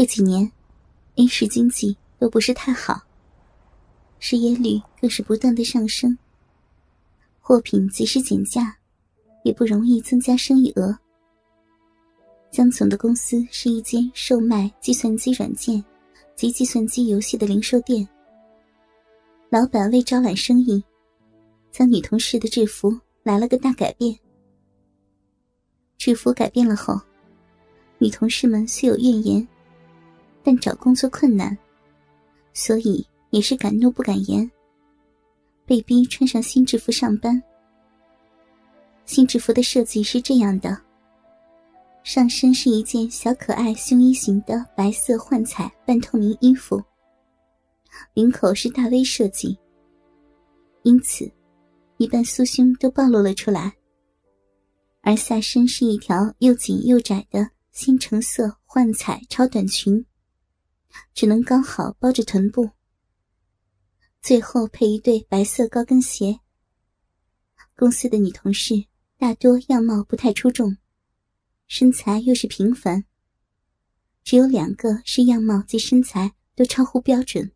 这几年，A 市经济都不是太好，失业率更是不断的上升。货品即使减价，也不容易增加生意额。江总的公司是一间售卖计算机软件及计算机游戏的零售店。老板为招揽生意，将女同事的制服来了个大改变。制服改变了后，女同事们虽有怨言。但找工作困难，所以也是敢怒不敢言。被逼穿上新制服上班。新制服的设计是这样的：上身是一件小可爱胸衣型的白色幻彩半透明衣服，领口是大 V 设计，因此一半酥胸都暴露了出来。而下身是一条又紧又窄的鲜橙色幻彩超短裙。只能刚好包着臀部，最后配一对白色高跟鞋。公司的女同事大多样貌不太出众，身材又是平凡，只有两个是样貌及身材都超乎标准。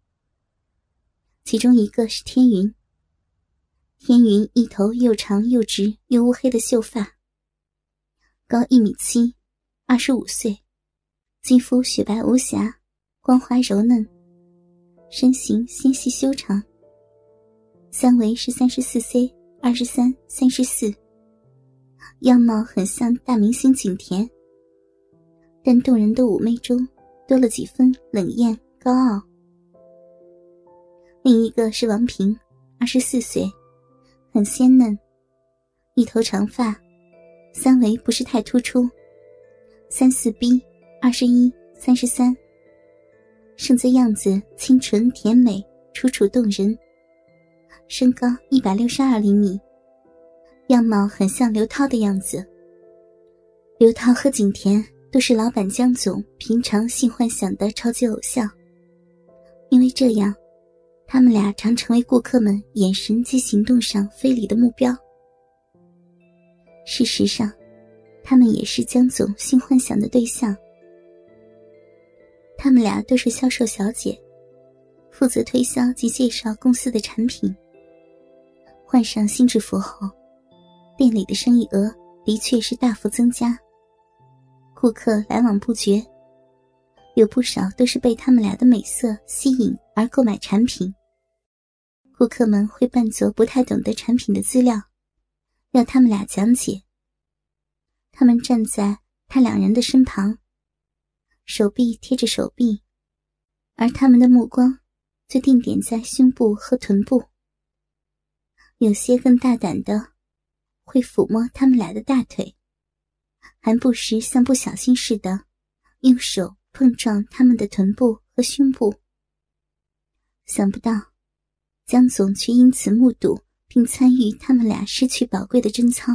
其中一个是天云，天云一头又长又直又乌黑的秀发，高一米七，二十五岁，肌肤雪白无瑕。光滑柔嫩，身形纤细修长。三围是三十四 C、二十三、三十四，样貌很像大明星景甜，但动人的妩媚中多了几分冷艳高傲。另一个是王平，二十四岁，很鲜嫩，一头长发，三围不是太突出，三四 B、二十一、三十三。胜在样子清纯甜美，楚楚动人。身高一百六十二厘米，样貌很像刘涛的样子。刘涛和景甜都是老板江总平常性幻想的超级偶像，因为这样，他们俩常成为顾客们眼神及行动上非礼的目标。事实上，他们也是江总性幻想的对象。他们俩都是销售小姐，负责推销及介绍公司的产品。换上新制服后，店里的生意额的确是大幅增加，顾客来往不绝，有不少都是被他们俩的美色吸引而购买产品。顾客们会扮作不太懂得产品的资料，要他们俩讲解。他们站在他两人的身旁。手臂贴着手臂，而他们的目光就定点在胸部和臀部。有些更大胆的，会抚摸他们俩的大腿，还不时像不小心似的，用手碰撞他们的臀部和胸部。想不到，江总却因此目睹并参与他们俩失去宝贵的贞操。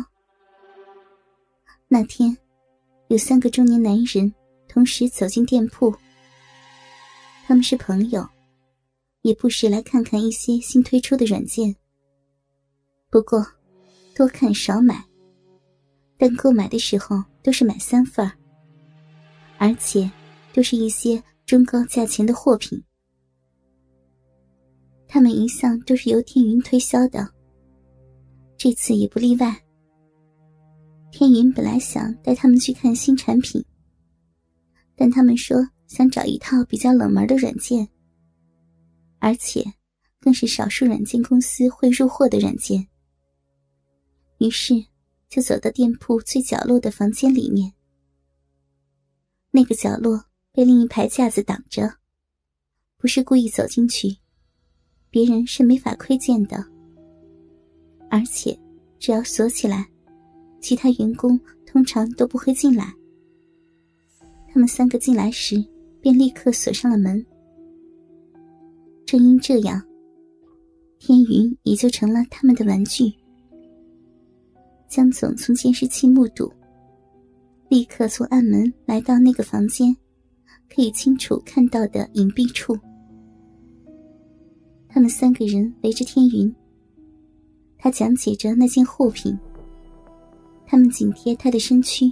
那天，有三个中年男人。同时走进店铺，他们是朋友，也不时来看看一些新推出的软件。不过，多看少买，但购买的时候都是买三份，而且都是一些中高价钱的货品。他们一向都是由天云推销的，这次也不例外。天云本来想带他们去看新产品。但他们说想找一套比较冷门的软件，而且更是少数软件公司会入货的软件。于是就走到店铺最角落的房间里面。那个角落被另一排架子挡着，不是故意走进去，别人是没法窥见的。而且只要锁起来，其他员工通常都不会进来。他们三个进来时，便立刻锁上了门。正因这样，天云也就成了他们的玩具。江总从监视器目睹，立刻从暗门来到那个房间，可以清楚看到的隐蔽处。他们三个人围着天云，他讲解着那件货品。他们紧贴他的身躯。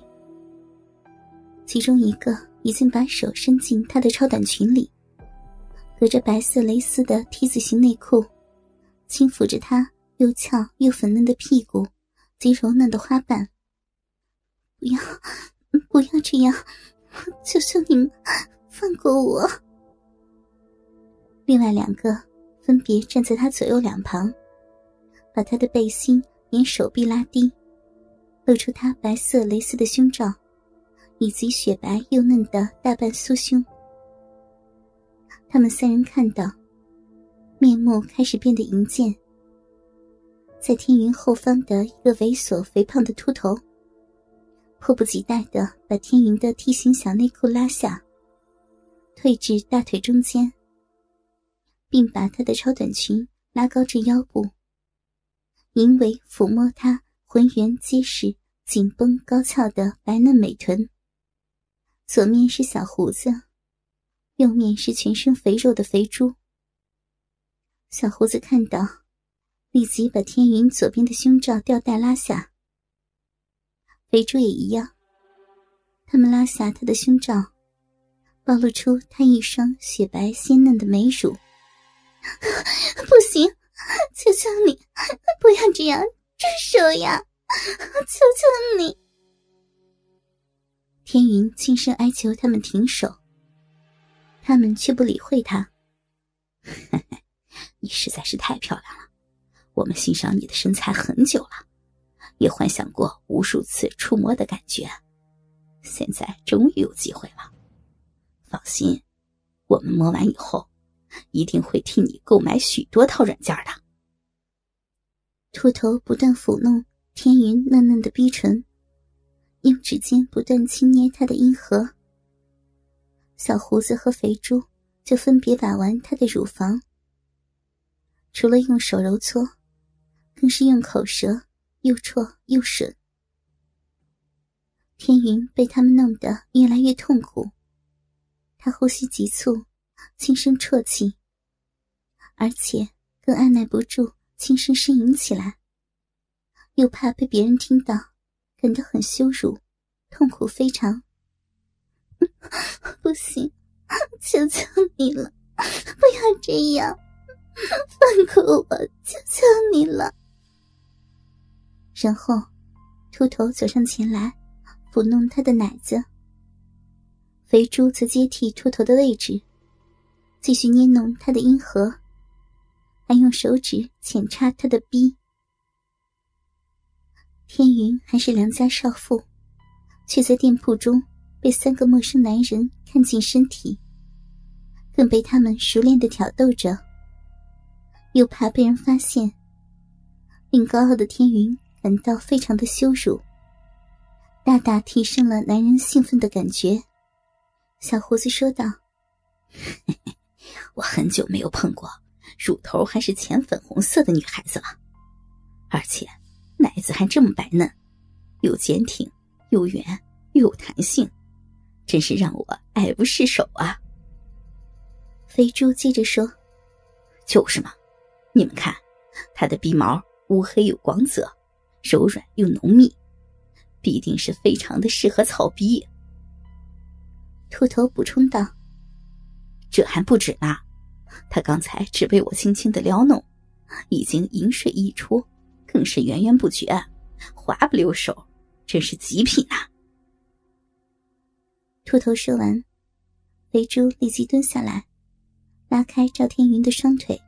其中一个已经把手伸进他的超短裙里，隔着白色蕾丝的 T 字形内裤，轻抚着他又翘又粉嫩的屁股及柔嫩的花瓣。不要，不要这样！求求你们放过我！另外两个分别站在他左右两旁，把他的背心沿手臂拉低，露出他白色蕾丝的胸罩。以及雪白又嫩的大半酥胸，他们三人看到，面目开始变得淫贱。在天云后方的一个猥琐肥胖的秃头，迫不及待的把天云的梯形小内裤拉下，退至大腿中间，并把她的超短裙拉高至腰部，淫为抚摸她浑圆结实、紧绷高翘的白嫩美臀。左面是小胡子，右面是全身肥肉的肥猪。小胡子看到，立即把天云左边的胸罩吊带拉下。肥猪也一样，他们拉下他的胸罩，暴露出他一双雪白鲜嫩的美乳。不行，求求你，不要这样，住手呀！求求你。天云轻声哀求他们停手，他们却不理会他。你实在是太漂亮了，我们欣赏你的身材很久了，也幻想过无数次触摸的感觉，现在终于有机会了。放心，我们摸完以后，一定会替你购买许多套软件的。秃头不断抚弄天云嫩嫩的逼唇。用指尖不断轻捏他的阴核，小胡子和肥猪就分别把玩他的乳房。除了用手揉搓，更是用口舌又戳又吮。天云被他们弄得越来越痛苦，他呼吸急促，轻声啜泣，而且更按耐不住轻声呻吟起来，又怕被别人听到。感到很羞辱，痛苦非常。不行，求求你了，不要这样，放过我，求求你了。然后，秃头走上前来，抚弄他的奶子。肥猪则接替秃头的位置，继续捏弄他的阴核，还用手指浅插他的逼。天云还是良家少妇，却在店铺中被三个陌生男人看尽身体，更被他们熟练的挑逗着，又怕被人发现，令高傲的天云感到非常的羞辱，大大提升了男人兴奋的感觉。小胡子说道：“ 我很久没有碰过乳头还是浅粉红色的女孩子了，而且。”奶子还这么白嫩，又坚挺，又圆，又有弹性，真是让我爱不释手啊！肥猪接着说：“就是嘛，你们看，它的鼻毛乌黑有光泽，柔软又浓密，必定是非常的适合草逼。”秃头补充道：“这还不止呢，他刚才只被我轻轻的撩弄，已经饮水溢出。”更是源源不绝，滑不溜手，真是极品呐！秃头说完，肥猪立即蹲下来，拉开赵天云的双腿，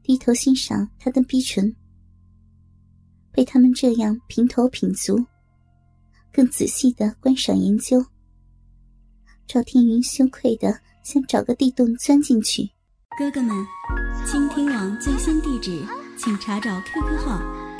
低头欣赏他的逼唇。被他们这样平头品足，更仔细的观赏研究，赵天云羞愧的想找个地洞钻进去。哥哥们，倾听网最新地址。请查找 QQ 号